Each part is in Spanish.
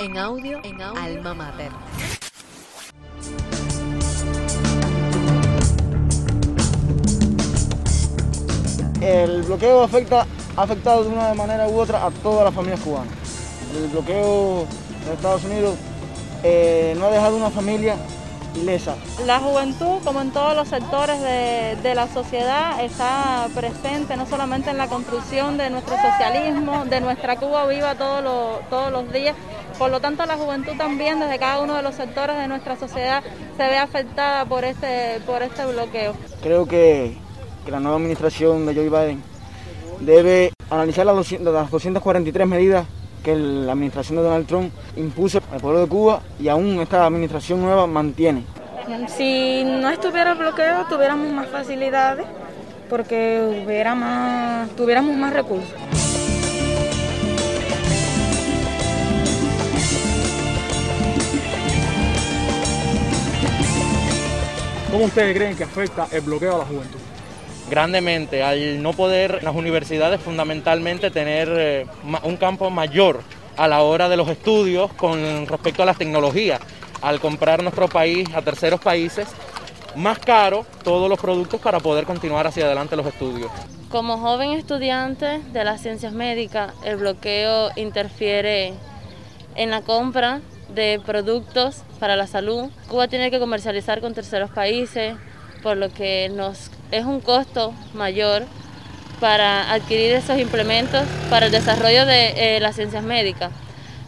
En audio, en audio, Alma Mater. El bloqueo afecta, ha afectado de una manera u otra a todas las familias cubanas. El bloqueo de Estados Unidos eh, no ha dejado una familia ilesa. La juventud, como en todos los sectores de, de, la sociedad, está presente no solamente en la construcción de nuestro socialismo, de nuestra Cuba viva todos los, todos los días. Por lo tanto, la juventud también, desde cada uno de los sectores de nuestra sociedad, se ve afectada por este, por este bloqueo. Creo que, que la nueva administración de Joe Biden debe analizar las, 200, las 243 medidas que la administración de Donald Trump impuso al pueblo de Cuba y aún esta administración nueva mantiene. Si no estuviera el bloqueo, tuviéramos más facilidades porque hubiera más, tuviéramos más recursos. ¿Cómo ustedes creen que afecta el bloqueo a la juventud? grandemente al no poder las universidades fundamentalmente tener eh, un campo mayor a la hora de los estudios con respecto a las tecnologías. Al comprar nuestro país a terceros países, más caro todos los productos para poder continuar hacia adelante los estudios. Como joven estudiante de las ciencias médicas, el bloqueo interfiere en la compra de productos para la salud. Cuba tiene que comercializar con terceros países, por lo que nos es un costo mayor para adquirir esos implementos para el desarrollo de eh, las ciencias médicas.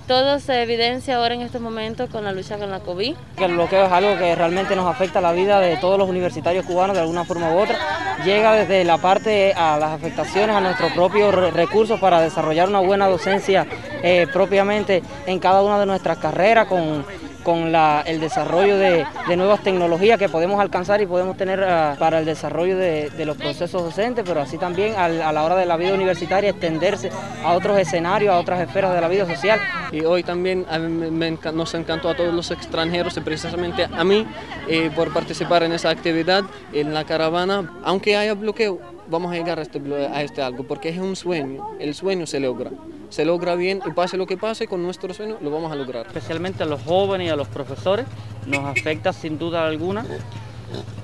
Todo se evidencia ahora en estos momentos con la lucha con la COVID. El bloqueo es algo que realmente nos afecta la vida de todos los universitarios cubanos de alguna forma u otra. Llega desde la parte a las afectaciones a nuestros propios recursos para desarrollar una buena docencia eh, propiamente en cada una de nuestras carreras con con el desarrollo de, de, nuevas tecnologías que podemos alcanzar y podemos tener uh, para el desarrollo de, los procesos docentes, pero así también a, la hora de la vida universitaria extenderse a otros escenarios, a otras esferas de la vida social. Y hoy también nos encantó a todos los extranjeros y precisamente a mí eh, por participar en esa actividad en la caravana, aunque haya bloqueo, vamos a llegar a este, a este algo, porque es un sueño, el sueño se logra se logra bien y pase lo que pase con nuestro sueño, lo vamos a lograr. Especialmente a los jóvenes y a los profesores nos afecta sin duda alguna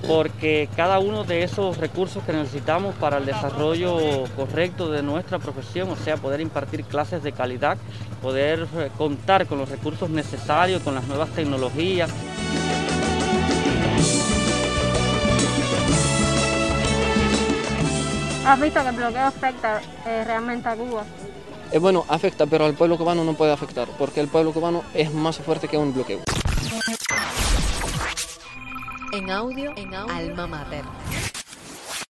porque cada uno de esos recursos que necesitamos para el desarrollo correcto de nuestra profesión, o sea, poder impartir clases de calidad, poder eh, contar con los recursos necesarios, con las nuevas tecnologías. ¿Has visto que el bloqueo afecta eh, realmente a Cuba? Eh, bueno, afecta, pero al pueblo cubano no puede afectar, porque el pueblo cubano es más fuerte que un bloqueo. En audio, en audio, Alma Mater.